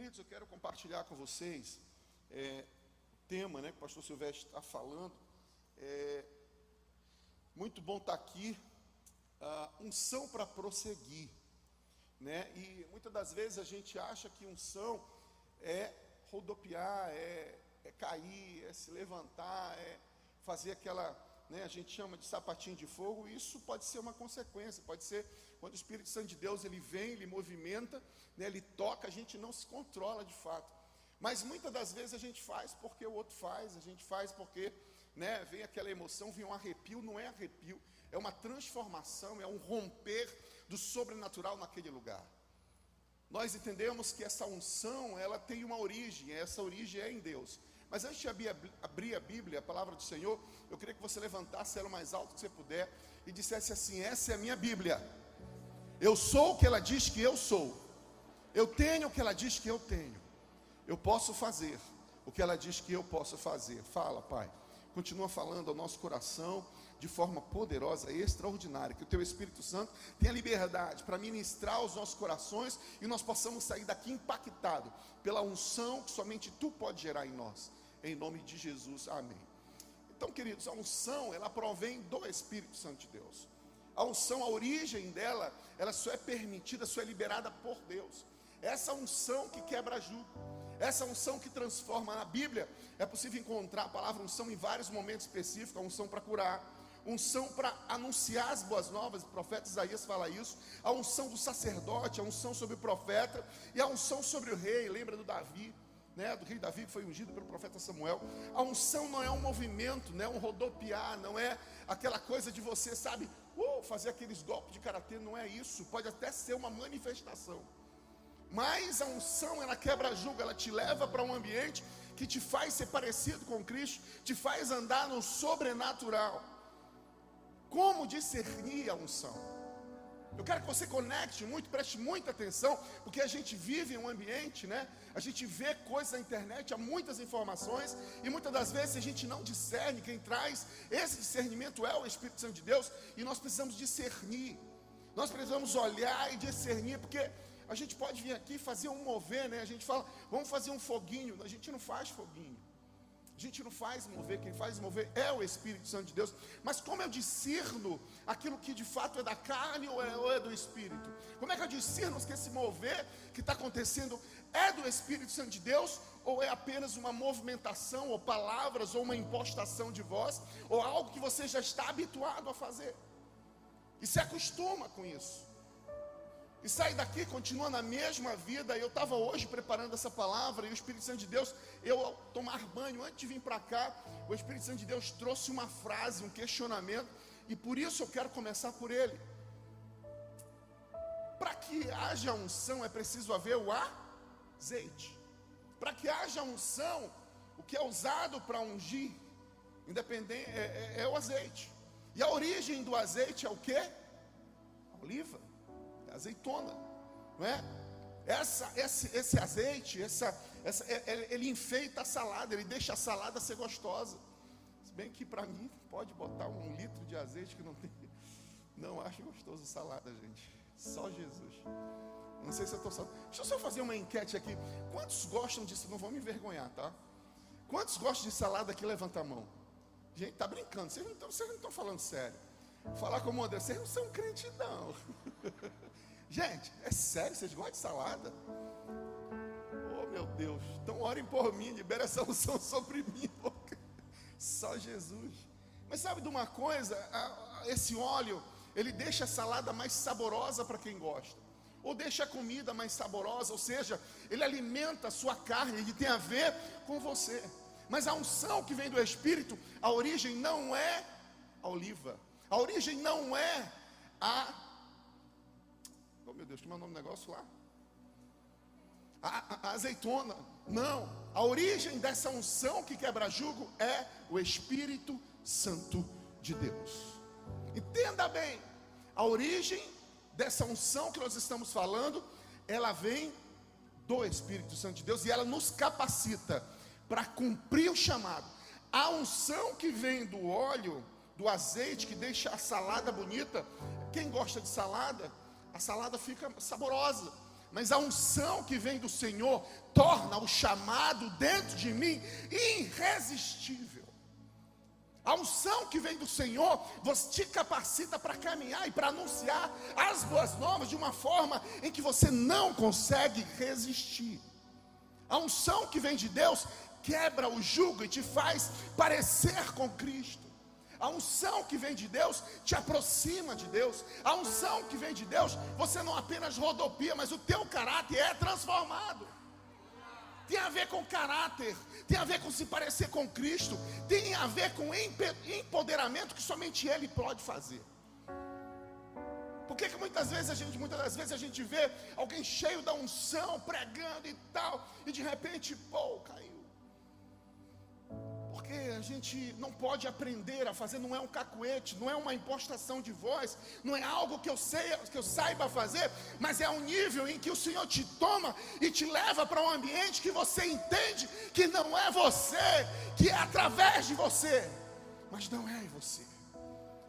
Queridos, eu quero compartilhar com vocês é, o tema né, que o pastor Silvestre está falando. É, muito bom estar tá aqui. Uh, unção para prosseguir. Né? E muitas das vezes a gente acha que unção é rodopiar, é, é cair, é se levantar, é fazer aquela, né, a gente chama de sapatinho de fogo, isso pode ser uma consequência, pode ser quando o Espírito Santo de Deus ele vem, ele movimenta, né, ele toca, a gente não se controla de fato. Mas muitas das vezes a gente faz porque o outro faz, a gente faz porque né, vem aquela emoção, vem um arrepio, não é arrepio, é uma transformação, é um romper do sobrenatural naquele lugar. Nós entendemos que essa unção, ela tem uma origem, essa origem é em Deus. Mas antes de abrir a Bíblia, a palavra do Senhor, eu queria que você levantasse ela o mais alto que você puder e dissesse assim: Essa é a minha Bíblia. Eu sou o que ela diz que eu sou. Eu tenho o que ela diz que eu tenho. Eu posso fazer o que ela diz que eu posso fazer. Fala, Pai. Continua falando ao nosso coração de forma poderosa e extraordinária. Que o Teu Espírito Santo tenha liberdade para ministrar aos nossos corações e nós possamos sair daqui impactado pela unção que somente Tu pode gerar em nós. Em nome de Jesus. Amém. Então, queridos, a unção, ela provém do Espírito Santo de Deus. A unção, a origem dela, ela só é permitida, só é liberada por Deus. Essa unção que quebra jugo, essa unção que transforma na Bíblia, é possível encontrar a palavra unção em vários momentos específicos, a unção para curar, unção para anunciar as boas novas, o profeta Isaías fala isso, a unção do sacerdote, a unção sobre o profeta e a unção sobre o rei, lembra do Davi, né, do rei Davi que foi ungido pelo profeta Samuel. A unção não é um movimento, não é um rodopiar, não é aquela coisa de você, sabe, uh, fazer aqueles golpes de karatê, não é isso. Pode até ser uma manifestação. Mas a unção, ela quebra julgo, ela te leva para um ambiente que te faz ser parecido com Cristo, te faz andar no sobrenatural. Como discernir a unção? Eu quero que você conecte muito, preste muita atenção, porque a gente vive em um ambiente, né? A gente vê coisas na internet, há muitas informações, e muitas das vezes a gente não discerne. Quem traz esse discernimento é o Espírito Santo de Deus, e nós precisamos discernir. Nós precisamos olhar e discernir, porque a gente pode vir aqui fazer um mover, né? A gente fala, vamos fazer um foguinho. A gente não faz foguinho. A gente não faz mover, quem faz mover é o Espírito Santo de Deus. Mas como eu discerno aquilo que de fato é da carne ou é, ou é do Espírito? Como é que eu discerno que esse mover que está acontecendo é do Espírito Santo de Deus ou é apenas uma movimentação ou palavras ou uma impostação de voz ou algo que você já está habituado a fazer? E se acostuma com isso e sai daqui, continua na mesma vida. Eu estava hoje preparando essa palavra e o Espírito Santo de Deus, eu ao tomar banho, antes de vir para cá, o Espírito Santo de Deus trouxe uma frase, um questionamento, e por isso eu quero começar por ele. Para que haja unção é preciso haver o azeite. Para que haja unção, o que é usado para ungir, independente, é, é, é o azeite. E a origem do azeite é o que? A oliva azeitona, não é? Essa, esse, esse azeite, essa, essa, é, ele enfeita a salada, ele deixa a salada ser gostosa. Se bem que para mim pode botar um litro de azeite que não tem. Não acho gostoso salada, gente. Só Jesus. Não sei se eu estou só. Deixa eu só fazer uma enquete aqui. Quantos gostam disso? Não vão me envergonhar, tá? Quantos gostam de salada aqui? Levanta a mão. Gente, tá brincando. Vocês não estão falando sério. Falar como André, vocês não são crente, não. Gente, é sério, vocês gostam de salada? Oh meu Deus, então orem por mim, libera essa unção sobre mim, porque só Jesus. Mas sabe de uma coisa? Esse óleo, ele deixa a salada mais saborosa para quem gosta. Ou deixa a comida mais saborosa, ou seja, ele alimenta a sua carne, ele tem a ver com você. Mas a unção que vem do Espírito, a origem não é a oliva, a origem não é a Oh meu Deus, como é o nome do negócio lá? A, a, a, azeitona. Não. A origem dessa unção que quebra jugo é o Espírito Santo de Deus. Entenda bem. A origem dessa unção que nós estamos falando, ela vem do Espírito Santo de Deus e ela nos capacita para cumprir o chamado. A unção que vem do óleo, do azeite que deixa a salada bonita. Quem gosta de salada, a salada fica saborosa. mas a unção que vem do Senhor torna o chamado dentro de mim irresistível. A unção que vem do Senhor você te capacita para caminhar e para anunciar as boas novas de uma forma em que você não consegue resistir. A unção que vem de Deus quebra o jugo e te faz parecer com Cristo. A unção que vem de Deus te aproxima de Deus. A unção que vem de Deus, você não apenas rodopia, mas o teu caráter é transformado. Tem a ver com caráter, tem a ver com se parecer com Cristo, tem a ver com empoderamento que somente Ele pode fazer. Por que, que muitas vezes a gente, muitas das vezes a gente vê alguém cheio da unção, pregando e tal, e de repente, pô, caiu a gente não pode aprender a fazer, não é um cacuete, não é uma impostação de voz, não é algo que eu, sei, que eu saiba fazer, mas é um nível em que o Senhor te toma e te leva para um ambiente que você entende que não é você, que é através de você, mas não é você.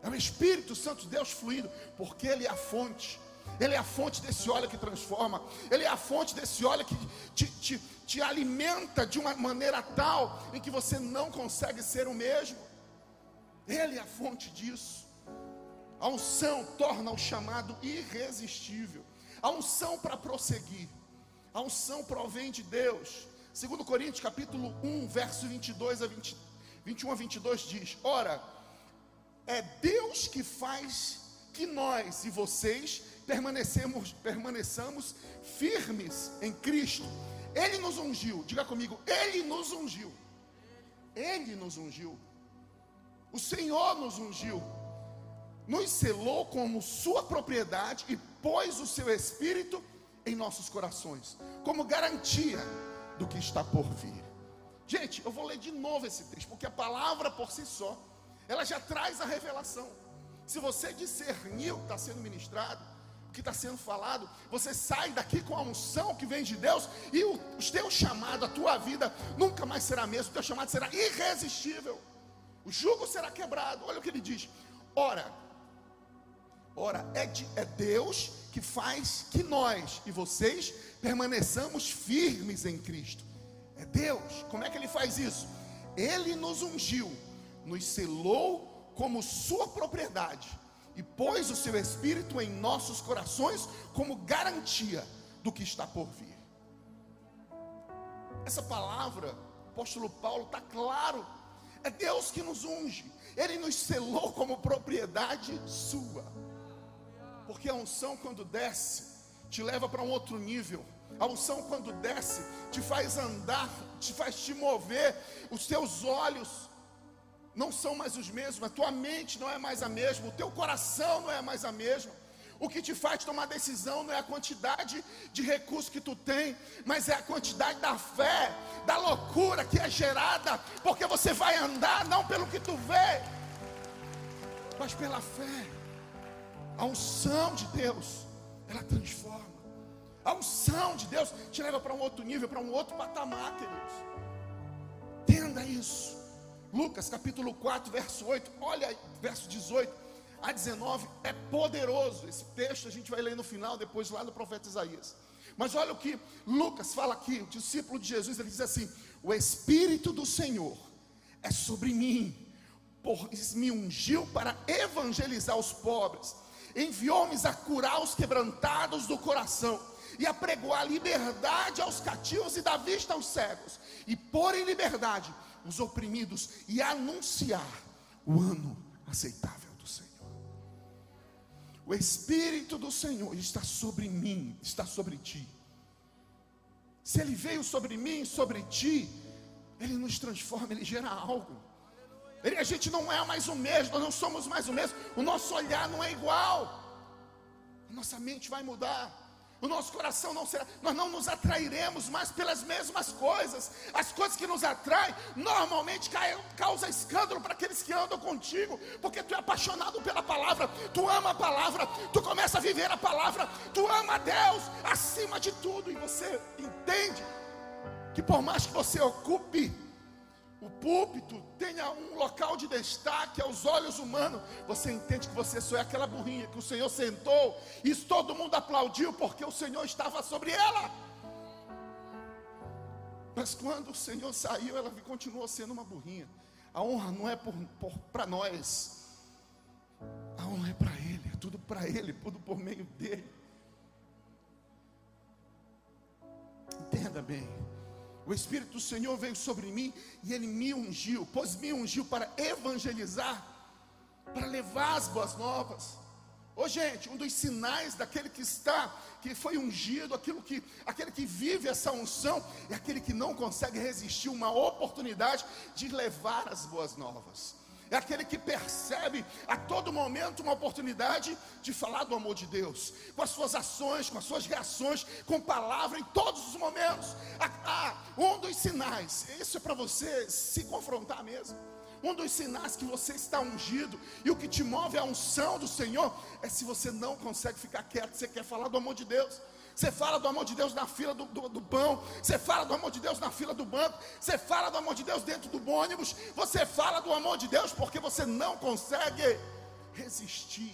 É o Espírito Santo de Deus fluindo, porque Ele é a fonte. Ele é a fonte desse óleo que transforma. Ele é a fonte desse óleo que te, te, te alimenta de uma maneira tal em que você não consegue ser o mesmo. Ele é a fonte disso. A unção torna o chamado irresistível. A unção para prosseguir. A unção provém de Deus. Segundo Coríntios capítulo 1, verso 22 a 20, 21 a 22 diz: Ora, é Deus que faz que nós e vocês permanecemos, permaneçamos firmes em Cristo. Ele nos ungiu, diga comigo, Ele nos ungiu. Ele nos ungiu. O Senhor nos ungiu, nos selou como sua propriedade e pôs o seu Espírito em nossos corações, como garantia do que está por vir. Gente, eu vou ler de novo esse texto, porque a palavra por si só, ela já traz a revelação. Se você discernir o que está sendo ministrado, que está sendo falado, você sai daqui com a unção que vem de Deus e o, o teu chamado, a tua vida nunca mais será mesmo, o teu chamado será irresistível. O jugo será quebrado. Olha o que ele diz: ora, ora, é, de, é Deus que faz que nós e vocês permaneçamos firmes em Cristo. É Deus. Como é que ele faz isso? Ele nos ungiu, nos selou como sua propriedade e pôs o seu Espírito em nossos corações como garantia do que está por vir. Essa palavra, apóstolo Paulo, está claro, é Deus que nos unge, Ele nos selou como propriedade sua, porque a unção, quando desce, te leva para um outro nível. A unção, quando desce, te faz andar, te faz te mover, os teus olhos não são mais os mesmos, a tua mente não é mais a mesma, o teu coração não é mais a mesma. O que te faz tomar decisão não é a quantidade de recursos que tu tem, mas é a quantidade da fé, da loucura que é gerada, porque você vai andar não pelo que tu vê, mas pela fé. A unção de Deus, ela transforma. A unção de Deus te leva para um outro nível, para um outro patamar, queridos. Entenda isso. Lucas capítulo 4, verso 8, olha, verso 18 a 19, é poderoso. Esse texto a gente vai ler no final, depois lá do profeta Isaías. Mas olha o que Lucas fala aqui, o discípulo de Jesus, ele diz assim: O Espírito do Senhor é sobre mim, pois me ungiu para evangelizar os pobres, enviou-me a curar os quebrantados do coração e a liberdade aos cativos e dar vista aos cegos, e pôr em liberdade os oprimidos e anunciar o ano aceitável do Senhor. O Espírito do Senhor está sobre mim, está sobre ti. Se Ele veio sobre mim, sobre ti, Ele nos transforma, Ele gera algo. Ele, a gente não é mais o mesmo, nós não somos mais o mesmo, o nosso olhar não é igual, a nossa mente vai mudar o nosso coração não será, nós não nos atrairemos mais pelas mesmas coisas. As coisas que nos atraem normalmente causam escândalo para aqueles que andam contigo, porque tu é apaixonado pela palavra, tu ama a palavra, tu começa a viver a palavra, tu ama a Deus acima de tudo, e você entende que por mais que você ocupe o púlpito tenha um local de destaque aos olhos humanos, você entende que você só é aquela burrinha que o Senhor sentou, e todo mundo aplaudiu porque o Senhor estava sobre ela. Mas quando o Senhor saiu, ela continuou sendo uma burrinha. A honra não é para nós, a honra é para Ele, é tudo para Ele, tudo por meio dele. Entenda bem. O Espírito do Senhor veio sobre mim e ele me ungiu, pois me ungiu para evangelizar, para levar as boas novas. Ô gente, um dos sinais daquele que está, que foi ungido, aquilo que, aquele que vive essa unção, é aquele que não consegue resistir uma oportunidade de levar as boas novas é aquele que percebe a todo momento uma oportunidade de falar do amor de Deus, com as suas ações, com as suas reações, com palavra em todos os momentos. Ah, um dos sinais, isso é para você se confrontar mesmo. Um dos sinais que você está ungido e o que te move a unção do Senhor é se você não consegue ficar quieto, você quer falar do amor de Deus. Você fala do amor de Deus na fila do, do, do, pão. Você fala do amor de Deus na fila do banco. Você fala do amor de Deus dentro do ônibus. Você fala do amor de Deus porque você não consegue resistir.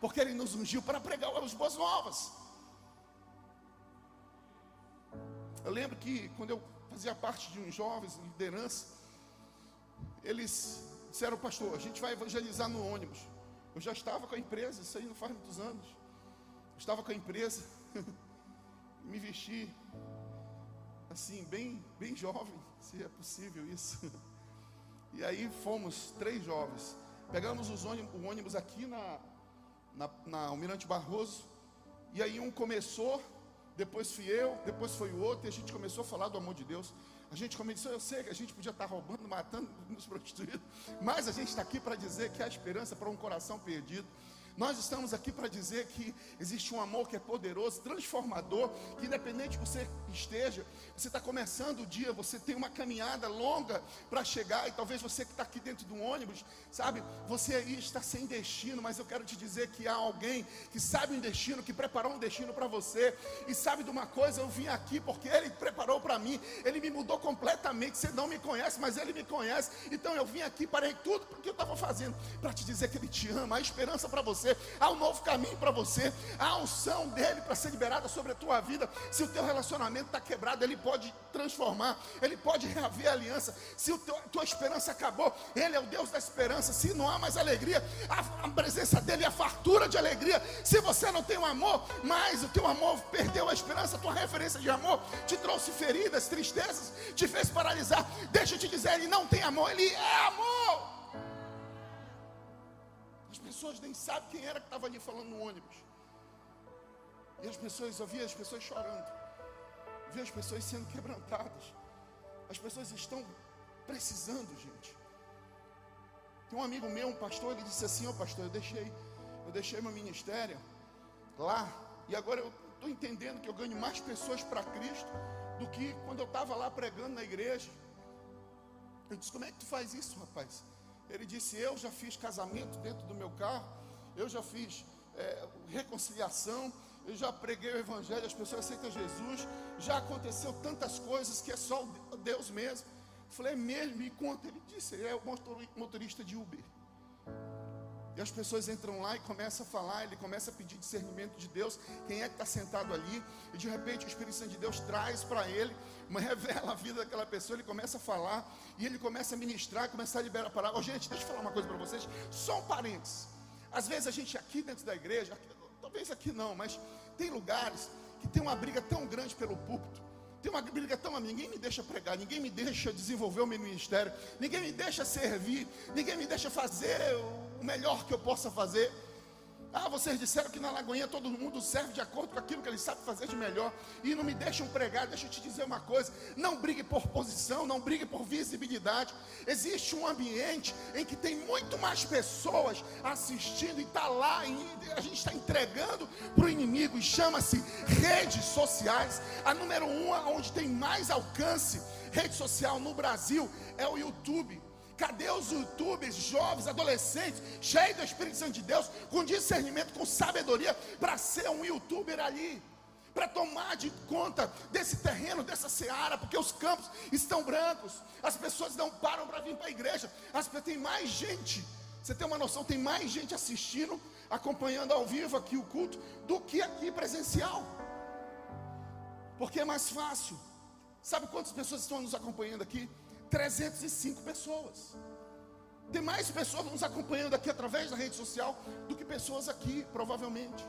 Porque Ele nos ungiu para pregar as boas novas. Eu lembro que quando eu fazia parte de uns jovens, liderança, eles disseram, pastor, a gente vai evangelizar no ônibus. Eu já estava com a empresa, isso aí não faz muitos anos. Eu estava com a empresa. me vestir assim, bem, bem jovem, se é possível isso. E aí fomos três jovens. Pegamos os ônibus, o ônibus aqui na, na, na Almirante Barroso. E aí um começou, depois fui eu, depois foi o outro, e a gente começou a falar do amor de Deus. A gente começou, eu sei que a gente podia estar roubando, matando, nos prostituindo, mas a gente está aqui para dizer que há esperança para um coração perdido. Nós estamos aqui para dizer que existe um amor que é poderoso, transformador, que independente que você esteja, você está começando o dia, você tem uma caminhada longa para chegar, e talvez você que está aqui dentro do ônibus, sabe, você aí está sem destino, mas eu quero te dizer que há alguém que sabe um destino, que preparou um destino para você, e sabe de uma coisa, eu vim aqui porque Ele preparou para mim, Ele me mudou completamente. Você não me conhece, mas Ele me conhece, então eu vim aqui, parei tudo o que eu estava fazendo, para te dizer que Ele te ama, há esperança para você você, há um novo caminho para você, há a unção dele para ser liberada sobre a tua vida. Se o teu relacionamento está quebrado, ele pode transformar, ele pode reaver a aliança. Se a tua esperança acabou, ele é o Deus da esperança. Se não há mais alegria, a, a presença dele é a fartura de alegria. Se você não tem o um amor, mas o teu amor perdeu a esperança, a tua referência de amor te trouxe feridas, tristezas, te fez paralisar. Deixa eu te dizer, ele não tem amor, ele é pessoas nem sabem quem era que estava ali falando no ônibus. E as pessoas, eu via as pessoas chorando. Eu via as pessoas sendo quebrantadas. As pessoas estão precisando, gente. Tem um amigo meu, um pastor, ele disse assim, ó oh, pastor, eu deixei, eu deixei meu ministério lá, e agora eu estou entendendo que eu ganho mais pessoas para Cristo do que quando eu estava lá pregando na igreja. Eu disse, como é que tu faz isso, rapaz? Ele disse: Eu já fiz casamento dentro do meu carro, eu já fiz é, reconciliação, eu já preguei o Evangelho, as pessoas aceitam Jesus, já aconteceu tantas coisas que é só Deus mesmo. falei: É mesmo? Me conta. Ele disse: Ele é o motorista de Uber. As pessoas entram lá e começam a falar, ele começa a pedir discernimento de Deus, quem é que está sentado ali, e de repente o Espírito Santo de Deus traz para ele, revela a vida daquela pessoa, ele começa a falar, e ele começa a ministrar, começa a liberar a palavra. Oh, gente, deixa eu falar uma coisa para vocês, só um parênteses. Às vezes a gente aqui dentro da igreja, talvez aqui não, mas tem lugares que tem uma briga tão grande pelo púlpito, tem uma briga tão ninguém me deixa pregar, ninguém me deixa desenvolver o meu ministério, ninguém me deixa servir, ninguém me deixa fazer o melhor que eu possa fazer. Ah, vocês disseram que na Lagoinha todo mundo serve de acordo com aquilo que ele sabe fazer de melhor. E não me deixam pregar, deixa eu te dizer uma coisa: não brigue por posição, não brigue por visibilidade. Existe um ambiente em que tem muito mais pessoas assistindo e está lá, e a gente está entregando para o inimigo, e chama-se redes sociais. A número um, onde tem mais alcance, rede social no Brasil, é o YouTube. Cadê os youtubers, jovens, adolescentes, cheios do Espírito Santo de Deus, com discernimento, com sabedoria, para ser um youtuber ali? para tomar de conta desse terreno, dessa seara, porque os campos estão brancos, as pessoas não param para vir para a igreja, as, tem mais gente, você tem uma noção, tem mais gente assistindo, acompanhando ao vivo aqui o culto, do que aqui presencial, porque é mais fácil. Sabe quantas pessoas estão nos acompanhando aqui? 305 pessoas. Tem mais pessoas nos acompanhando aqui através da rede social do que pessoas aqui, provavelmente.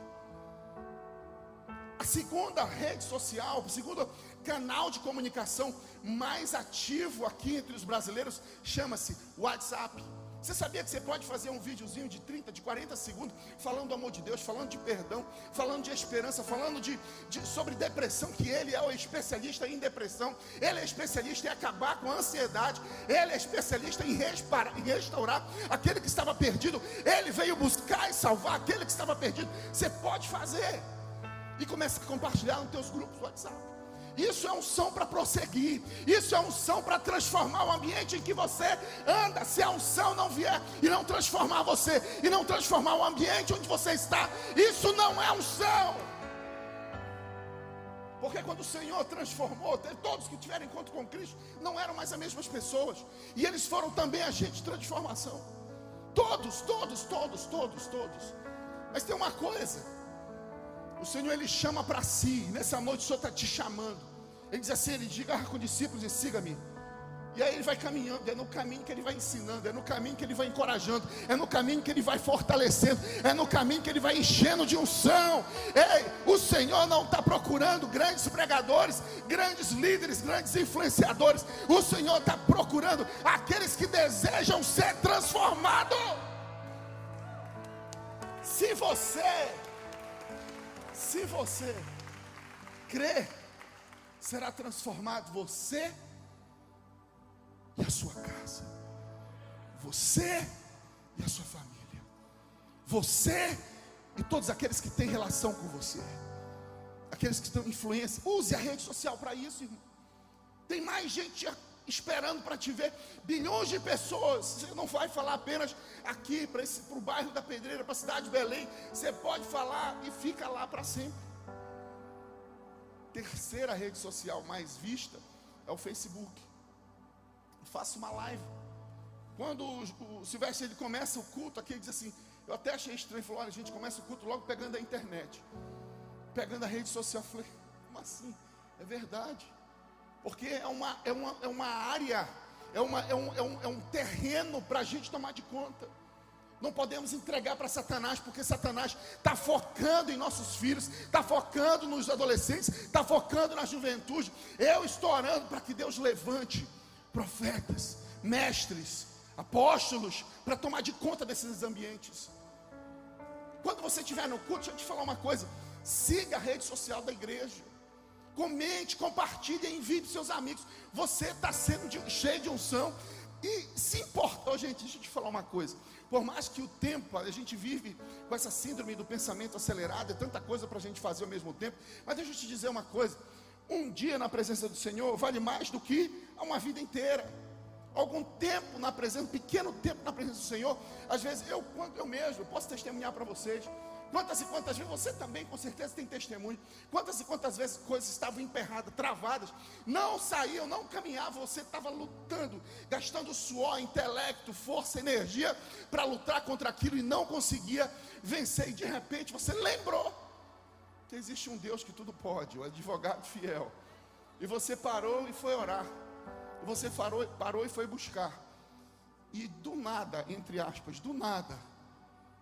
A segunda rede social, o segundo canal de comunicação mais ativo aqui entre os brasileiros chama-se WhatsApp. Você sabia que você pode fazer um videozinho de 30, de 40 segundos, falando do amor de Deus, falando de perdão, falando de esperança, falando de, de, sobre depressão, que ele é o especialista em depressão, ele é especialista em acabar com a ansiedade, ele é especialista em, resparar, em restaurar aquele que estava perdido, ele veio buscar e salvar aquele que estava perdido. Você pode fazer e começa a compartilhar nos teus grupos do WhatsApp. Isso é unção para prosseguir. Isso é unção para transformar o ambiente em que você anda. Se a unção não vier e não transformar você, e não transformar o ambiente onde você está, isso não é unção. Porque quando o Senhor transformou, todos que tiveram encontro com Cristo não eram mais as mesmas pessoas. E eles foram também agentes de transformação. Todos, todos, todos, todos, todos. Mas tem uma coisa o Senhor ele chama para si. Nessa noite o Senhor está te chamando. Ele diz assim: ele diga com discípulos e siga-me. E aí ele vai caminhando, é no caminho que ele vai ensinando, é no caminho que ele vai encorajando, é no caminho que ele vai fortalecendo, é no caminho que ele vai enchendo de unção. Ei, o Senhor não está procurando grandes pregadores, grandes líderes, grandes influenciadores. O Senhor está procurando aqueles que desejam ser transformados. Se você se você crer, será transformado você e a sua casa, você e a sua família, você e todos aqueles que têm relação com você, aqueles que estão influência. Use a rede social para isso, irmão. Tem mais gente esperando para te ver. Bilhões de pessoas. Você não vai falar apenas aqui para o bairro da Pedreira, para a cidade de Belém. Você pode falar e fica lá para sempre. Terceira rede social mais vista é o Facebook. Faço uma live. Quando o, o Silvestre ele começa o culto aqui, ele diz assim: Eu até achei estranho. Falou: Olha, a gente começa o culto logo pegando a internet, pegando a rede social. Eu falei: Como assim? É verdade porque é uma, é uma, é uma área, é, uma, é, um, é, um, é um terreno para a gente tomar de conta. Não podemos entregar para Satanás, porque Satanás está focando em nossos filhos, está focando nos adolescentes, está focando na juventude. Eu estou orando para que Deus levante profetas, mestres, apóstolos, para tomar de conta desses ambientes. Quando você estiver no culto, deixa eu te falar uma coisa: siga a rede social da igreja. Comente, compartilhe, envie para seus amigos. Você está sendo de, cheio de unção. E se importa, oh, gente, deixa eu te falar uma coisa. Por mais que o tempo, a gente vive com essa síndrome do pensamento acelerado, é tanta coisa para a gente fazer ao mesmo tempo. Mas deixa eu te dizer uma coisa: um dia na presença do Senhor vale mais do que uma vida inteira. Algum tempo na presença, um pequeno tempo na presença do Senhor. Às vezes eu, eu mesmo, posso testemunhar para vocês. Quantas e quantas vezes, você também com certeza tem testemunho. Quantas e quantas vezes coisas estavam emperradas, travadas, não saíam, não caminhavam, você estava lutando, gastando suor, intelecto, força, energia para lutar contra aquilo e não conseguia vencer. E de repente você lembrou que existe um Deus que tudo pode, o advogado fiel. E você parou e foi orar. E você parou, parou e foi buscar. E do nada, entre aspas, do nada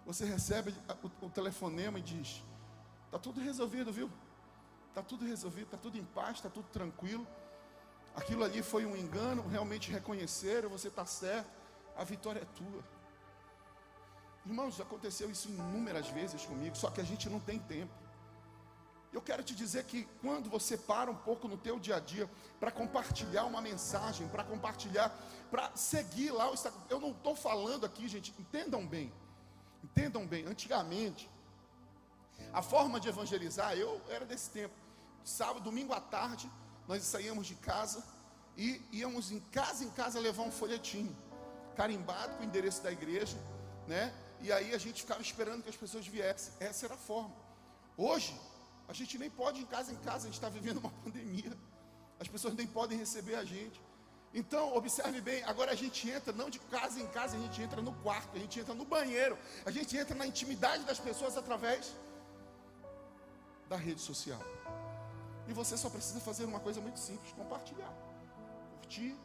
você recebe o, o telefonema e diz: Está tudo resolvido, viu? Está tudo resolvido, está tudo em paz, está tudo tranquilo. Aquilo ali foi um engano, realmente reconheceram, você está certo, a vitória é tua. Irmãos, aconteceu isso inúmeras vezes comigo, só que a gente não tem tempo. Eu quero te dizer que quando você para um pouco no teu dia a dia para compartilhar uma mensagem, para compartilhar, para seguir lá eu não estou falando aqui, gente, entendam bem. Entendam bem, antigamente, a forma de evangelizar, eu era desse tempo. Sábado, domingo à tarde, nós saíamos de casa e íamos em casa em casa levar um folhetinho, carimbado com o endereço da igreja, né? E aí a gente ficava esperando que as pessoas viessem. Essa era a forma. Hoje, A gente nem pode ir em casa em casa, a gente está vivendo uma pandemia. As pessoas nem podem receber a gente. Então, observe bem, agora a gente entra não de casa em casa, a gente entra no quarto, a gente entra no banheiro, a gente entra na intimidade das pessoas através da rede social. E você só precisa fazer uma coisa muito simples: compartilhar. Curtir,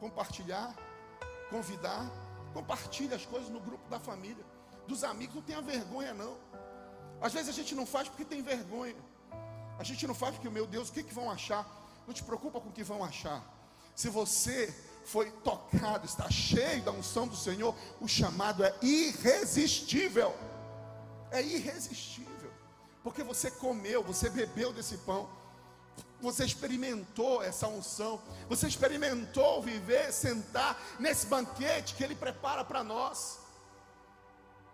compartilhar, convidar, compartilhe as coisas no grupo da família, dos amigos, não tenha vergonha não. Às vezes a gente não faz porque tem vergonha. A gente não faz porque, meu Deus, o que, que vão achar? Não te preocupa com o que vão achar. Se você foi tocado, está cheio da unção do Senhor, o chamado é irresistível. É irresistível. Porque você comeu, você bebeu desse pão. Você experimentou essa unção, você experimentou viver, sentar nesse banquete que Ele prepara para nós,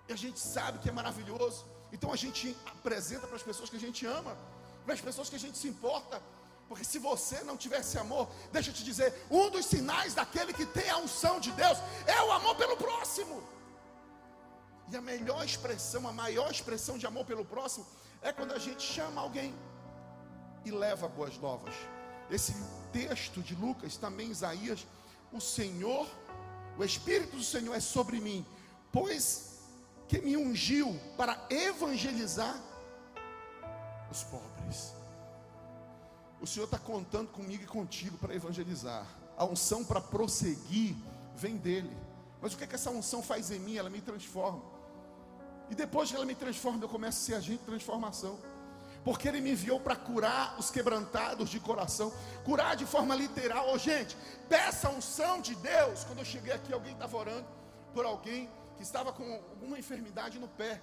e a gente sabe que é maravilhoso, então a gente apresenta para as pessoas que a gente ama, para as pessoas que a gente se importa, porque se você não tivesse amor, deixa eu te dizer, um dos sinais daquele que tem a unção de Deus é o amor pelo próximo. E a melhor expressão, a maior expressão de amor pelo próximo é quando a gente chama alguém e leva boas novas. Esse texto de Lucas, também Isaías, o Senhor, o Espírito do Senhor é sobre mim, pois que me ungiu para evangelizar os pobres. O Senhor está contando comigo e contigo para evangelizar. A unção para prosseguir vem dele. Mas o que, é que essa unção faz em mim? Ela me transforma. E depois que ela me transforma, eu começo a ser agente de transformação porque Ele me enviou para curar os quebrantados de coração, curar de forma literal. Oh, gente, peça a unção de Deus. Quando eu cheguei aqui, alguém estava orando por alguém que estava com alguma enfermidade no pé.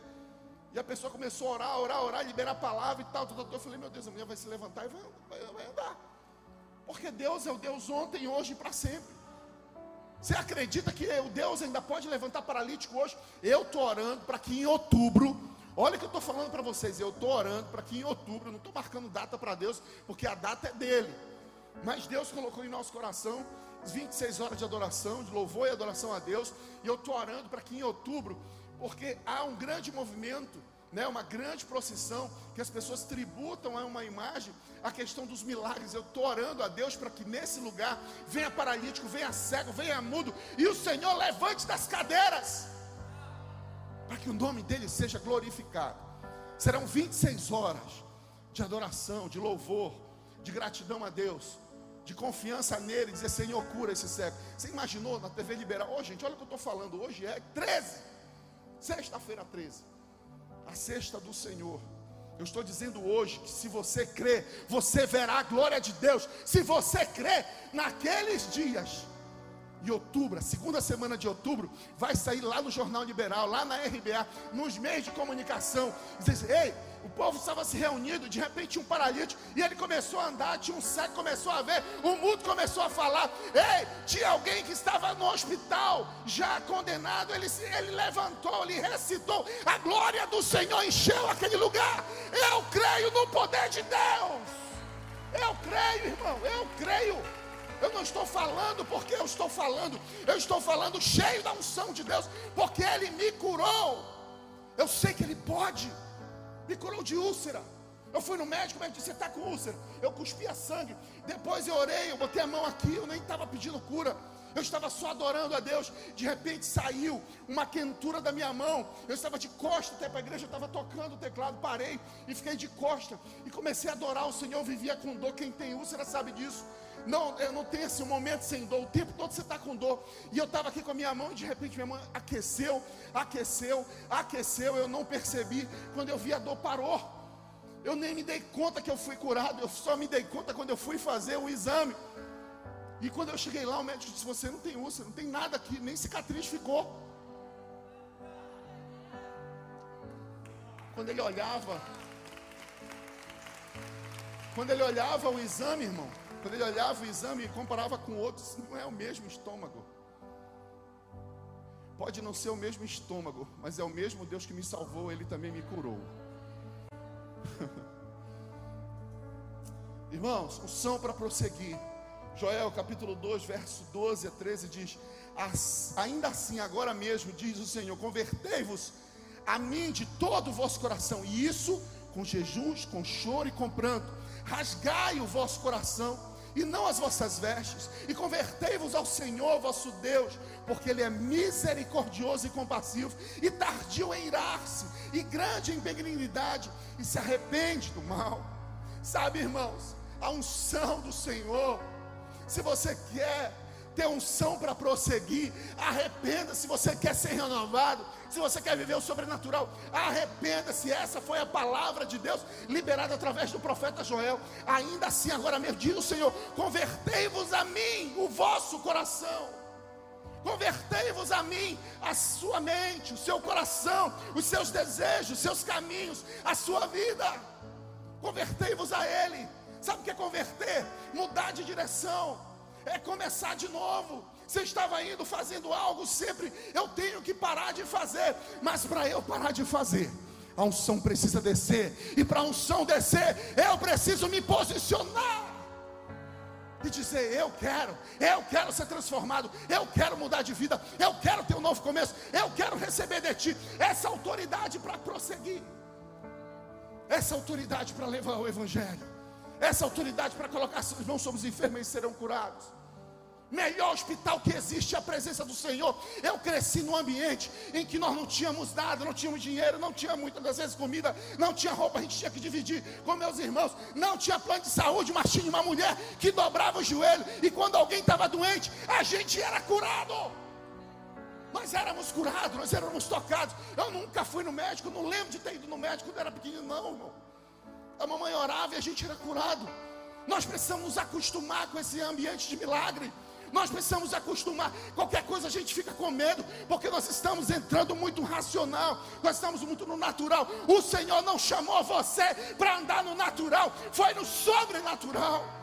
E a pessoa começou a orar, orar, orar, liberar a palavra e tal. Eu falei, meu Deus, a mulher vai se levantar e vai, vai, vai andar. Porque Deus é o Deus ontem, hoje e para sempre. Você acredita que o Deus ainda pode levantar paralítico hoje? Eu estou orando para que em outubro Olha o que eu estou falando para vocês. Eu estou orando para que em outubro, não estou marcando data para Deus, porque a data é dele. Mas Deus colocou em nosso coração 26 horas de adoração, de louvor e adoração a Deus. E eu estou orando para que em outubro, porque há um grande movimento, né, uma grande procissão, que as pessoas tributam a uma imagem a questão dos milagres. Eu estou orando a Deus para que nesse lugar venha paralítico, venha cego, venha mudo, e o Senhor levante das cadeiras para que o nome dele seja glorificado. Serão 26 horas de adoração, de louvor, de gratidão a Deus, de confiança nele, dizer: Senhor, cura esse cego. Você imaginou na TV Liberal? Ô, oh, gente, olha o que eu estou falando. Hoje é 13, sexta-feira 13, a sexta do Senhor. Eu estou dizendo hoje que se você crê, você verá a glória de Deus. Se você crê, naqueles dias de outubro, segunda semana de outubro, vai sair lá no Jornal Liberal, lá na RBA, nos meios de comunicação. Diz, ei, o povo estava se reunindo, de repente um paralítico, e ele começou a andar, tinha um cego, começou a ver, o mudo começou a falar. Ei, tinha alguém que estava no hospital, já condenado, ele, ele levantou, ele recitou, a glória do Senhor encheu aquele lugar. Eu creio no poder de Deus. Eu creio, irmão, eu creio. Eu não estou falando porque eu estou falando. Eu estou falando cheio da unção de Deus, porque Ele me curou. Eu sei que Ele pode. Me curou de úlcera. Eu fui no médico, o médico disse: Você está com úlcera. Eu cuspia sangue. Depois eu orei, eu botei a mão aqui. Eu nem estava pedindo cura. Eu estava só adorando a Deus. De repente saiu uma quentura da minha mão. Eu estava de costa até para a igreja. Eu estava tocando o teclado. Parei e fiquei de costa. E comecei a adorar o Senhor. Eu vivia com dor. Quem tem úlcera sabe disso. Não, eu não tenho esse momento sem dor. O tempo todo você está com dor. E eu estava aqui com a minha mão e de repente minha mão aqueceu, aqueceu, aqueceu. Eu não percebi. Quando eu vi a dor parou. Eu nem me dei conta que eu fui curado. Eu só me dei conta quando eu fui fazer o exame. E quando eu cheguei lá, o médico disse: Você não tem úlcera, não tem nada aqui, nem cicatriz ficou. Quando ele olhava, quando ele olhava o exame, irmão, quando ele olhava o exame e comparava com outros, não é o mesmo estômago. Pode não ser o mesmo estômago, mas é o mesmo Deus que me salvou, ele também me curou. Irmãos, unção para prosseguir. Joel capítulo 2, verso 12 a 13 diz: Ainda assim, agora mesmo, diz o Senhor: Convertei-vos a mim de todo o vosso coração, e isso com jejuns, com choro e com pranto. Rasgai o vosso coração e não as vossas vestes, e convertei-vos ao Senhor vosso Deus, porque Ele é misericordioso e compassivo, e tardio em irar-se, e grande em benignidade, e se arrepende do mal. Sabe, irmãos, a unção do Senhor, se você quer ter unção para prosseguir, arrependa se você quer ser renovado, se você quer viver o sobrenatural, arrependa-se. Essa foi a palavra de Deus liberada através do profeta Joel. Ainda assim, agora mesmo, diz o Senhor: convertei-vos a mim o vosso coração. Convertei-vos a mim, a sua mente, o seu coração, os seus desejos, os seus caminhos, a sua vida. Convertei-vos a Ele. Sabe o que é converter? Mudar de direção, é começar de novo. Você estava indo fazendo algo sempre, eu tenho que parar de fazer, mas para eu parar de fazer, a unção precisa descer, e para a unção descer, eu preciso me posicionar e dizer: Eu quero, eu quero ser transformado, eu quero mudar de vida, eu quero ter um novo começo, eu quero receber de Ti essa autoridade para prosseguir, essa autoridade para levar o Evangelho, essa autoridade para colocar as mãos sobre os enfermos e serão curados melhor hospital que existe é a presença do Senhor. Eu cresci num ambiente em que nós não tínhamos nada, não tínhamos dinheiro, não tinha muitas das vezes comida, não tinha roupa, a gente tinha que dividir com meus irmãos, não tinha plano de saúde, mas tinha uma mulher que dobrava o joelho, e quando alguém estava doente, a gente era curado. Nós éramos curados, nós éramos tocados. Eu nunca fui no médico, não lembro de ter ido no médico quando era pequeno, não, irmão. A mamãe orava e a gente era curado. Nós precisamos nos acostumar com esse ambiente de milagre. Nós precisamos acostumar. Qualquer coisa a gente fica com medo, porque nós estamos entrando muito racional, nós estamos muito no natural. O Senhor não chamou você para andar no natural, foi no sobrenatural.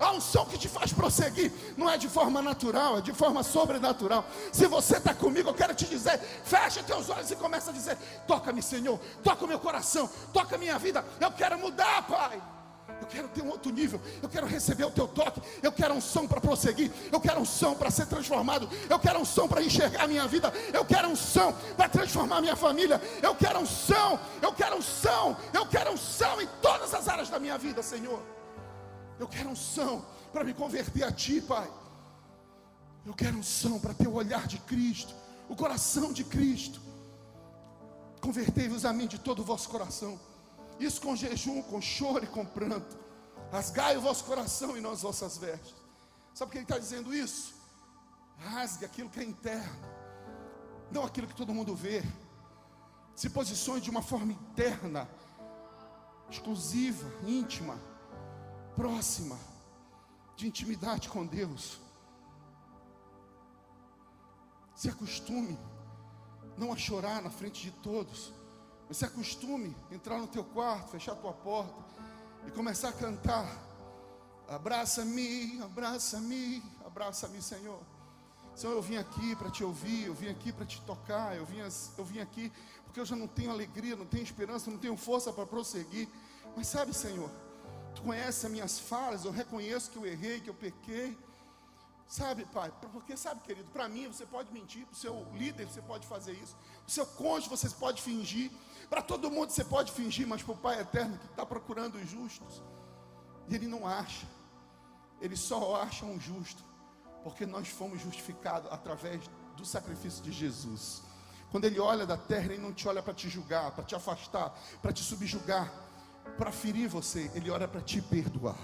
A unção que te faz prosseguir não é de forma natural, é de forma sobrenatural. Se você está comigo, eu quero te dizer: fecha teus olhos e começa a dizer: toca-me, Senhor, toca o meu coração, toca a minha vida. Eu quero mudar, Pai. Eu quero ter um outro nível. Eu quero receber o teu toque. Eu quero um som para prosseguir. Eu quero um som para ser transformado. Eu quero um som para enxergar a minha vida. Eu quero um som para transformar a minha família. Eu quero um som. Eu quero um som. Eu quero um som em todas as áreas da minha vida, Senhor. Eu quero um som para me converter a Ti, Pai. Eu quero um som para ter o olhar de Cristo, o coração de Cristo. Convertei-vos a mim de todo o vosso coração isso com jejum, com choro e com pranto. Rasgai o vosso coração e as vossas vestes. Sabe por que ele está dizendo isso? Rasgue aquilo que é interno, não aquilo que todo mundo vê. Se posicione de uma forma interna, exclusiva, íntima, próxima, de intimidade com Deus. Se acostume não a chorar na frente de todos, mas se acostume a entrar no teu quarto, fechar a tua porta e começar a cantar. Abraça-me, abraça-me, abraça-me, Senhor. Senhor, eu vim aqui para te ouvir, eu vim aqui para te tocar, eu vim, eu vim aqui porque eu já não tenho alegria, não tenho esperança, não tenho força para prosseguir. Mas sabe, Senhor, Tu conheces as minhas falhas, eu reconheço que eu errei, que eu pequei. Sabe, pai, porque sabe, querido, para mim você pode mentir, para o seu líder você pode fazer isso, para o seu cônjuge você pode fingir, para todo mundo você pode fingir, mas para o Pai eterno que está procurando os justos, e Ele não acha, Ele só acha um justo, porque nós fomos justificados através do sacrifício de Jesus. Quando Ele olha da terra, Ele não te olha para te julgar, para te afastar, para te subjugar, para ferir você, Ele olha para te perdoar,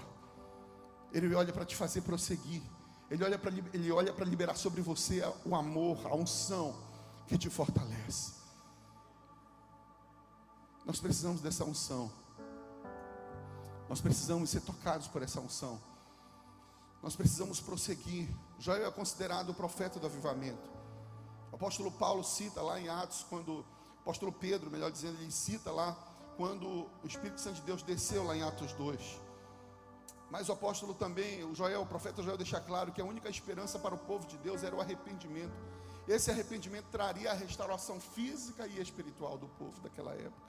Ele olha para te fazer prosseguir. Ele olha para ele olha para liberar sobre você o amor, a unção que te fortalece. Nós precisamos dessa unção. Nós precisamos ser tocados por essa unção. Nós precisamos prosseguir. Joel é considerado o profeta do avivamento. O apóstolo Paulo cita lá em Atos, quando o apóstolo Pedro, melhor dizendo, ele cita lá quando o Espírito Santo de Deus desceu lá em Atos 2. Mas o apóstolo também, o Joel, o profeta Joel deixa claro que a única esperança para o povo de Deus era o arrependimento. Esse arrependimento traria a restauração física e espiritual do povo daquela época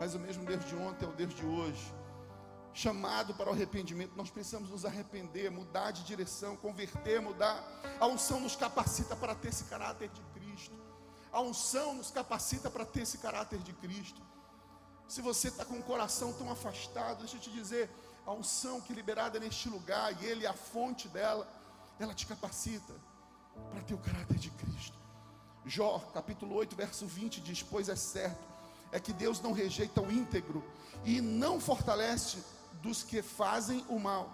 mas o mesmo Deus de ontem é o Deus de hoje. Chamado para o arrependimento, nós precisamos nos arrepender, mudar de direção, converter, mudar. A unção nos capacita para ter esse caráter de Cristo. A unção nos capacita para ter esse caráter de Cristo. Se você está com o coração tão afastado, deixa eu te dizer, a unção que é liberada neste lugar, e Ele é a fonte dela, ela te capacita para ter o caráter de Cristo. Jó, capítulo 8, verso 20 diz: Pois é certo, é que Deus não rejeita o íntegro e não fortalece dos que fazem o mal,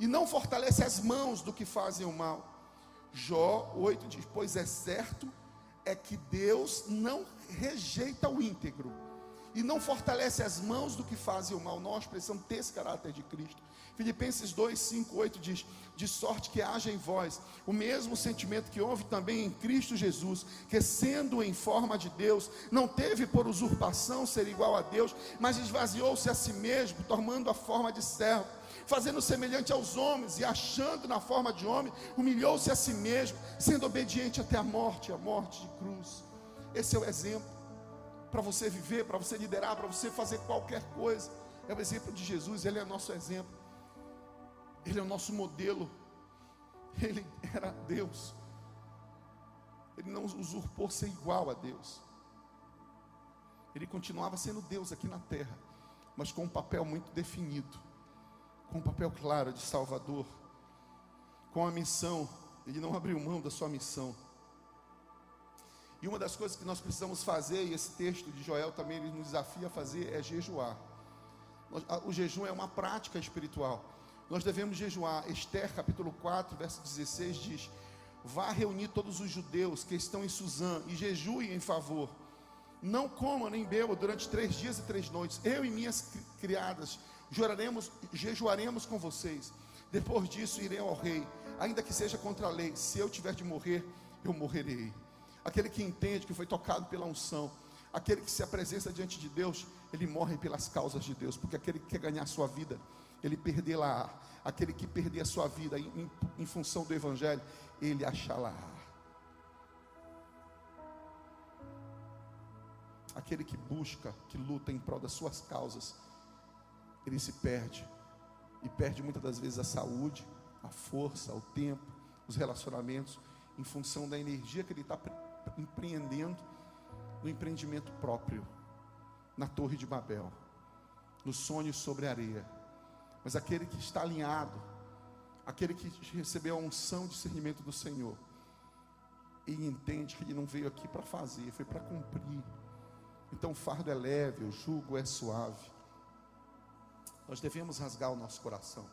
e não fortalece as mãos do que fazem o mal. Jó 8 diz: Pois é certo, é que Deus não rejeita o íntegro e não fortalece as mãos do que fazem o mal. Nós precisamos ter esse caráter de Cristo. Filipenses 2, 5, 8 diz: De sorte que haja em vós o mesmo sentimento que houve também em Cristo Jesus, que sendo em forma de Deus, não teve por usurpação ser igual a Deus, mas esvaziou-se a si mesmo, tomando a forma de servo, fazendo semelhante aos homens e achando na forma de homem, humilhou-se a si mesmo, sendo obediente até a morte a morte de cruz. Esse é o exemplo para você viver, para você liderar, para você fazer qualquer coisa. É o exemplo de Jesus, ele é nosso exemplo. Ele é o nosso modelo. Ele era Deus. Ele não usurpou ser igual a Deus. Ele continuava sendo Deus aqui na terra, mas com um papel muito definido, com um papel claro de Salvador, com a missão. Ele não abriu mão da sua missão. E uma das coisas que nós precisamos fazer, e esse texto de Joel também ele nos desafia a fazer, é jejuar. O jejum é uma prática espiritual. Nós devemos jejuar. Esther, capítulo 4, verso 16 diz: Vá reunir todos os judeus que estão em Suzã e jejuem em favor. Não comam nem bebam durante três dias e três noites. Eu e minhas criadas juraremos, jejuaremos com vocês. Depois disso irei ao rei, ainda que seja contra a lei. Se eu tiver de morrer, eu morrerei aquele que entende que foi tocado pela unção, aquele que se apresenta diante de Deus, ele morre pelas causas de Deus, porque aquele que quer ganhar a sua vida, ele perder lá, aquele que perder a sua vida em, em, em função do Evangelho, ele achará. Aquele que busca, que luta em prol das suas causas, ele se perde, e perde muitas das vezes a saúde, a força, o tempo, os relacionamentos, em função da energia que ele está empreendendo no empreendimento próprio, na Torre de Babel, no sonho sobre areia. Mas aquele que está alinhado, aquele que recebeu a unção de discernimento do Senhor, e entende que ele não veio aqui para fazer, foi para cumprir. Então o fardo é leve, o jugo é suave. Nós devemos rasgar o nosso coração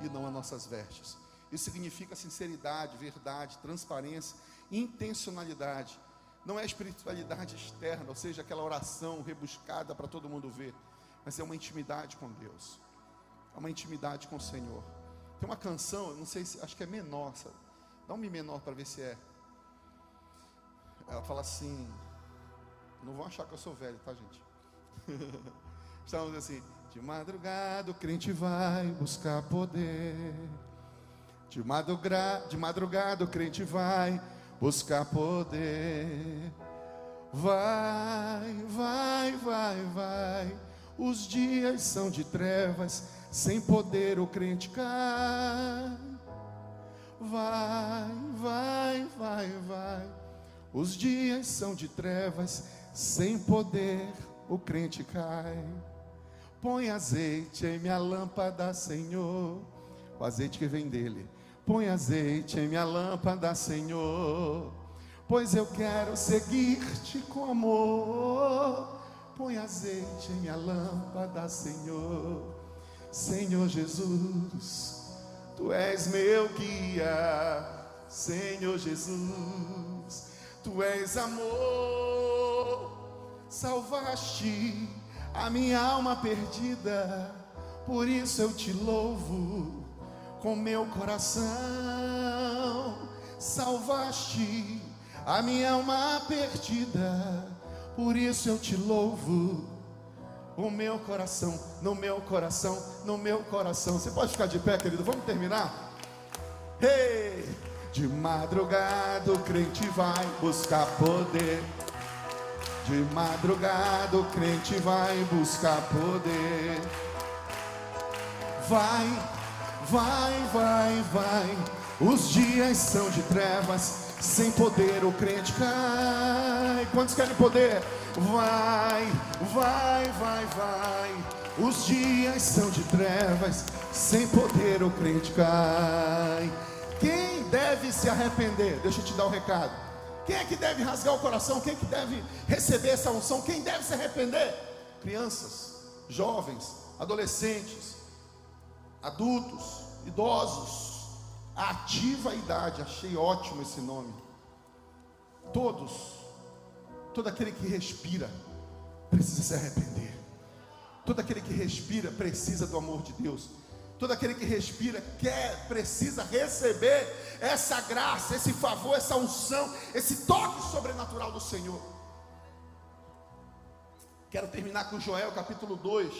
e não as nossas vestes. Isso significa sinceridade, verdade, transparência intencionalidade. Não é espiritualidade externa, ou seja, aquela oração rebuscada para todo mundo ver, mas é uma intimidade com Deus. É uma intimidade com o Senhor. Tem uma canção, não sei se, acho que é menor, sabe? Dá um mi menor para ver se é. Ela fala assim, não vão achar que eu sou velho, tá, gente? Estamos assim, de madrugada o crente vai buscar poder. De madrugada, de madrugada o crente vai buscar poder. Vai, vai, vai, vai. Os dias são de trevas, sem poder o crente cai. Vai, vai, vai, vai. Os dias são de trevas, sem poder o crente cai. Põe azeite em minha lâmpada, Senhor. O azeite que vem dele Põe azeite em minha lâmpada, Senhor, pois eu quero seguir-te com amor. Põe azeite em minha lâmpada, Senhor, Senhor Jesus, tu és meu guia, Senhor Jesus, tu és amor, salvaste a minha alma perdida, por isso eu te louvo com meu coração, salvaste a minha alma perdida, por isso eu te louvo. O meu coração, no meu coração, no meu coração. Você pode ficar de pé, querido? Vamos terminar? Hey! De madrugada o crente vai buscar poder. De madrugada o crente vai buscar poder. Vai Vai, vai, vai. Os dias são de trevas, sem poder o crente cai. Quantos querem poder? Vai, vai, vai, vai. Os dias são de trevas, sem poder o crente cai. Quem deve se arrepender? Deixa eu te dar um recado. Quem é que deve rasgar o coração? Quem é que deve receber essa unção? Quem deve se arrepender? Crianças, jovens, adolescentes, adultos, idosos, ativa idade. Achei ótimo esse nome. Todos, todo aquele que respira precisa se arrepender. Todo aquele que respira precisa do amor de Deus. Todo aquele que respira quer, precisa receber essa graça, esse favor, essa unção, esse toque sobrenatural do Senhor. Quero terminar com Joel capítulo 2,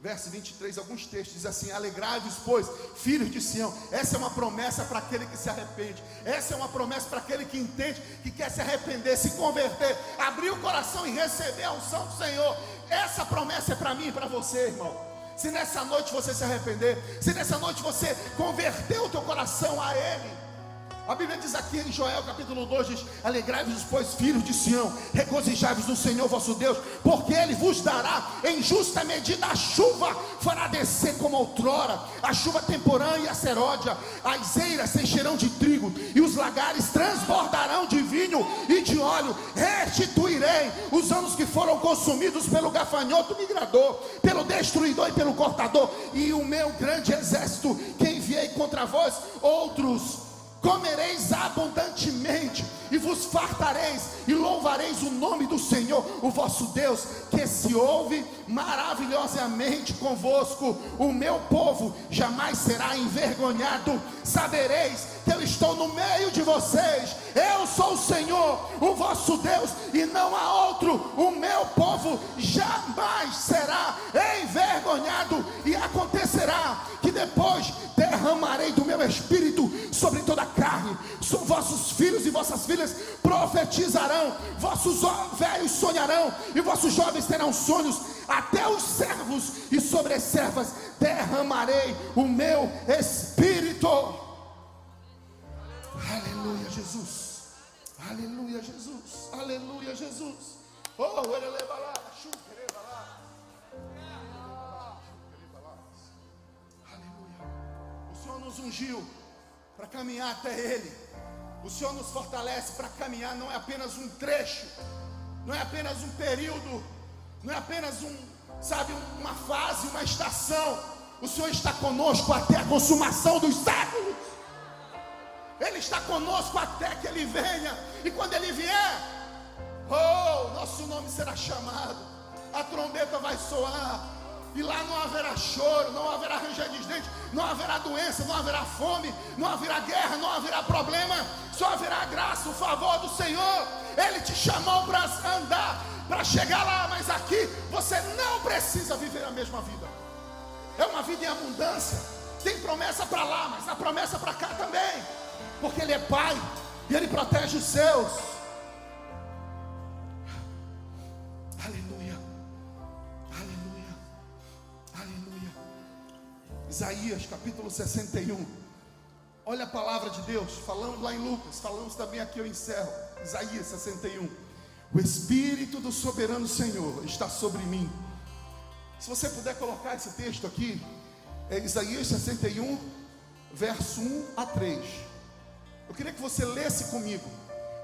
verso 23, alguns textos diz assim: Alegrai-vos, pois, filhos de Sião. Essa é uma promessa para aquele que se arrepende. Essa é uma promessa para aquele que entende, que quer se arrepender, se converter, abrir o coração e receber a unção do Senhor. Essa promessa é para mim e para você, irmão se nessa noite você se arrepender, se nessa noite você converter o teu coração a Ele, a Bíblia diz aqui em Joel capítulo 2: diz, Alegrai-vos, pois, filhos de Sião, regozijai-vos no Senhor vosso Deus, porque Ele vos dará em justa medida a chuva, fará descer como outrora, a chuva temporã e a seródia, as eiras se encherão de trigo, e os lagares transbordarão de vinho e de óleo, restituirei os anos que foram consumidos pelo gafanhoto migrador, pelo destruidor e pelo cortador, e o meu grande exército que enviei contra vós, outros comereis abundantemente e vos fartareis e louvareis o nome do Senhor, o vosso Deus, que se ouve maravilhosamente convosco. O meu povo jamais será envergonhado. Sabereis que eu estou no meio de vocês. Eu sou o Senhor, o vosso Deus, e não há outro. O meu povo jamais será envergonhado e acontecerá que depois derramarei do meu espírito sobre toda a carne. Vossos filhos e vossas filhas profetizarão, vossos velhos sonharão, e vossos jovens terão sonhos. Até os servos e sobre as servas derramarei o meu espírito. Aleluia, Jesus. Aleluia, Jesus. Aleluia, Jesus. Oh, ele leva lá, nos ungiu para caminhar até Ele. O Senhor nos fortalece para caminhar, não é apenas um trecho, não é apenas um período, não é apenas um, sabe, uma fase, uma estação. O Senhor está conosco até a consumação dos séculos. Ele está conosco até que Ele venha. E quando Ele vier, oh, nosso nome será chamado. A trombeta vai soar e lá não haverá choro, não haverá ranger de dentes, não haverá doença, não haverá fome, não haverá guerra, não haverá problema, só haverá graça, o favor do Senhor. Ele te chamou para andar, para chegar lá, mas aqui você não precisa viver a mesma vida. É uma vida em abundância. Tem promessa para lá, mas a promessa para cá também. Porque Ele é Pai e Ele protege os seus. Isaías capítulo 61. Olha a palavra de Deus, falamos lá em Lucas, falamos também aqui, eu encerro. Isaías 61. O Espírito do soberano Senhor está sobre mim. Se você puder colocar esse texto aqui, é Isaías 61, verso 1 a 3. Eu queria que você lesse comigo,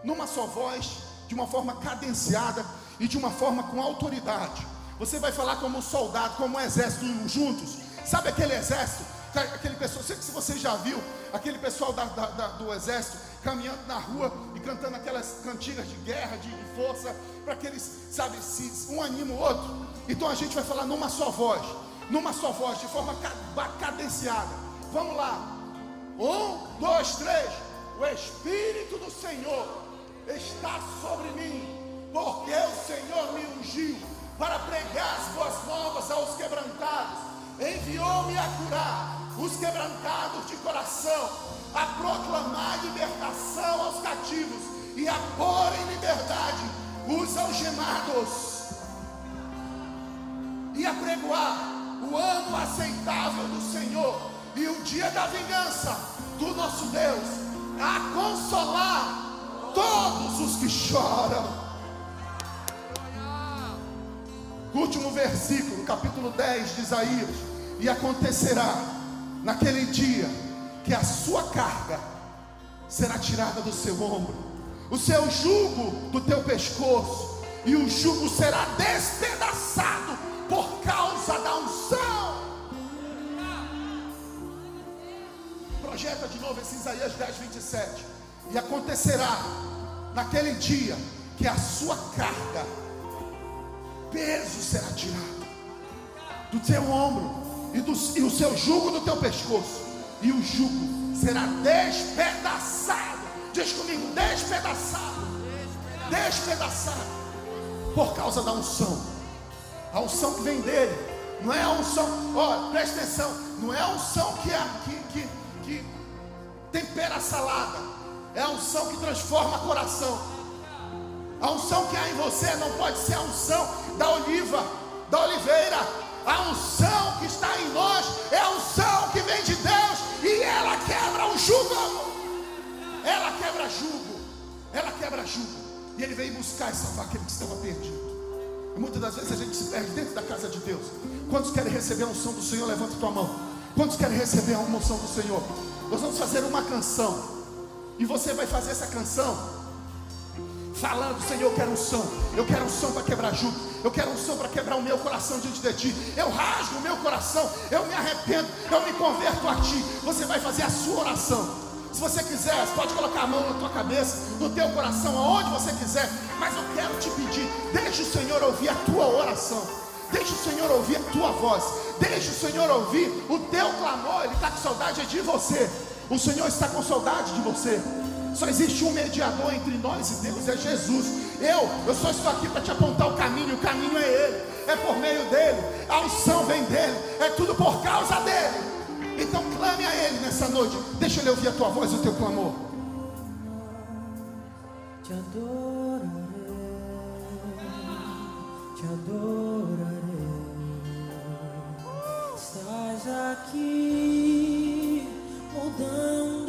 numa só voz, de uma forma cadenciada e de uma forma com autoridade. Você vai falar como um soldado, como um exército juntos. Sabe aquele exército? Aquele pessoal, sei que se você já viu, aquele pessoal da, da, da, do exército caminhando na rua e cantando aquelas cantigas de guerra, de, de força, para que eles, sabe, se um anima o outro. Então a gente vai falar numa só voz, numa só voz, de forma cadenciada. Vamos lá. Um, dois, três. O Espírito do Senhor está sobre mim, porque o Senhor me ungiu para pregar as boas novas aos quebrantados enviou-me a curar os quebrantados de coração, a proclamar libertação aos cativos e a pôr em liberdade os algemados e a pregoar o ano aceitável do Senhor e o dia da vingança do nosso Deus, a consolar todos os que choram. Último versículo, capítulo 10 de Isaías. E acontecerá naquele dia que a sua carga será tirada do seu ombro, o seu jugo do teu pescoço, e o jugo será despedaçado por causa da unção. Projeta de novo esse Isaías 10, 27. E acontecerá naquele dia que a sua carga, peso será tirado do teu ombro e, do, e o seu jugo do teu pescoço, e o jugo será despedaçado. Diz comigo, despedaçado, despedaçado, por causa da unção, a unção que vem dele, não é a unção, ó, presta atenção, não é a unção que, é, que, que, que tempera a salada, é a unção que transforma coração. A unção que há em você não pode ser a unção da oliva, da oliveira. A unção que está em nós é a unção que vem de Deus e ela quebra o jugo. Ela quebra jugo. Ela quebra jugo. E ele veio buscar e salvar aquele que estava perdido. E muitas das vezes a gente se perde dentro da casa de Deus. Quantos querem receber a unção do Senhor? Levanta tua mão. Quantos querem receber a unção do Senhor? Nós vamos fazer uma canção. E você vai fazer essa canção falando, Senhor, eu quero um som, eu quero um som para quebrar jugo, eu quero um som para quebrar o meu coração diante de ti. Eu rasgo o meu coração, eu me arrependo, eu me converto a ti. Você vai fazer a sua oração. Se você quiser, pode colocar a mão na tua cabeça, no teu coração, aonde você quiser. Mas eu quero te pedir, deixe o Senhor ouvir a tua oração. Deixe o Senhor ouvir a tua voz. Deixe o Senhor ouvir o teu clamor. Ele está com saudade de você. O Senhor está com saudade de você. Só existe um mediador entre nós e Deus, é Jesus. Eu, eu só estou aqui para te apontar o caminho, o caminho é Ele, é por meio dele, a unção vem dele, é tudo por causa dele. Então clame a Ele nessa noite, deixa Ele ouvir a tua voz e o teu clamor. Te adorarei, te adorarei. Estás aqui mudando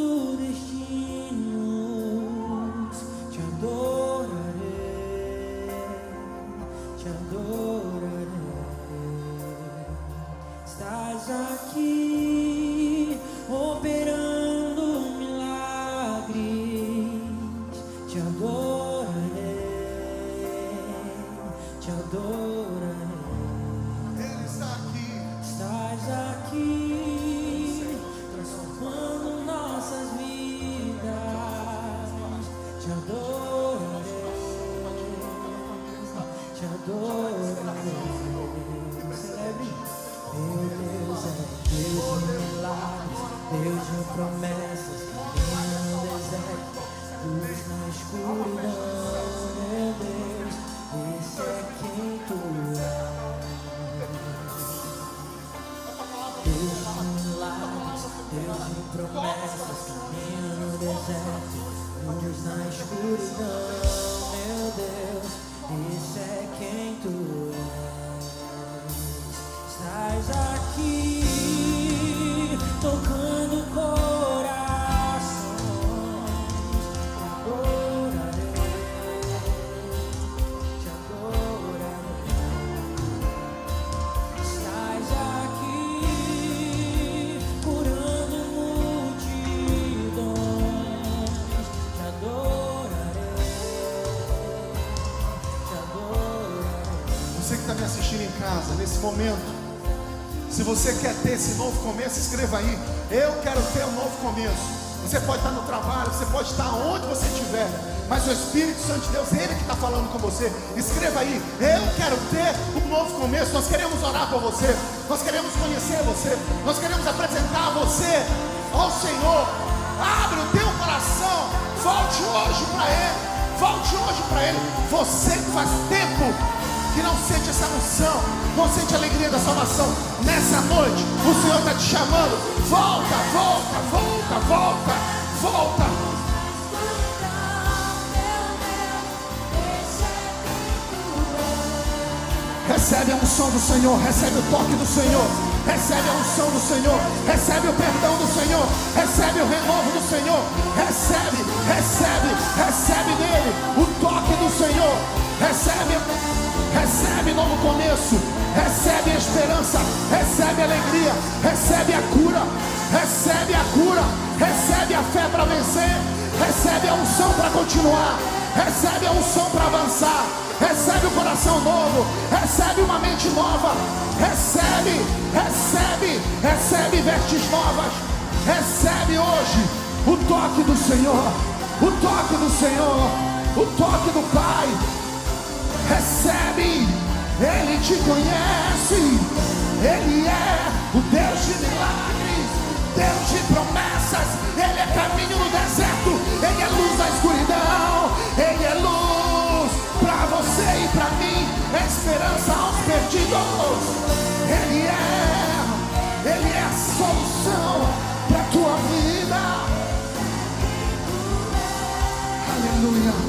aqui você quer ter esse novo começo, escreva aí. Eu quero ter um novo começo. Você pode estar no trabalho, você pode estar onde você estiver, mas o Espírito Santo de Deus, Ele que está falando com você. Escreva aí. Eu quero ter um novo começo. Nós queremos orar por você. Nós queremos conhecer você. Nós queremos apresentar você ao Senhor. Abre o teu coração. Volte hoje para Ele. Volte hoje para Ele. Você faz tempo que não sente essa unção, você sente a alegria da salvação. Nessa noite, o Senhor está te chamando. Volta, volta, volta, volta, volta. Recebe a unção do Senhor, recebe o toque do Senhor, recebe a unção do Senhor, recebe o perdão do Senhor, recebe o renovo do Senhor, recebe, recebe, recebe dele o toque do Senhor, recebe, recebe novo começo, esperança, recebe alegria, recebe a cura, recebe a cura, recebe a fé para vencer, recebe a unção para continuar, recebe a unção para avançar, recebe o coração novo, recebe uma mente nova, recebe, recebe, recebe vestes novas, recebe hoje o toque do Senhor, o toque do Senhor, o toque do Pai. Recebe, ele te conhece, Ele é o Deus de milagres, Deus de promessas, Ele é caminho no deserto, Ele é luz da escuridão, Ele é luz para você e para mim, é esperança aos perdidos, Ele é, Ele é a solução para a tua vida. Aleluia.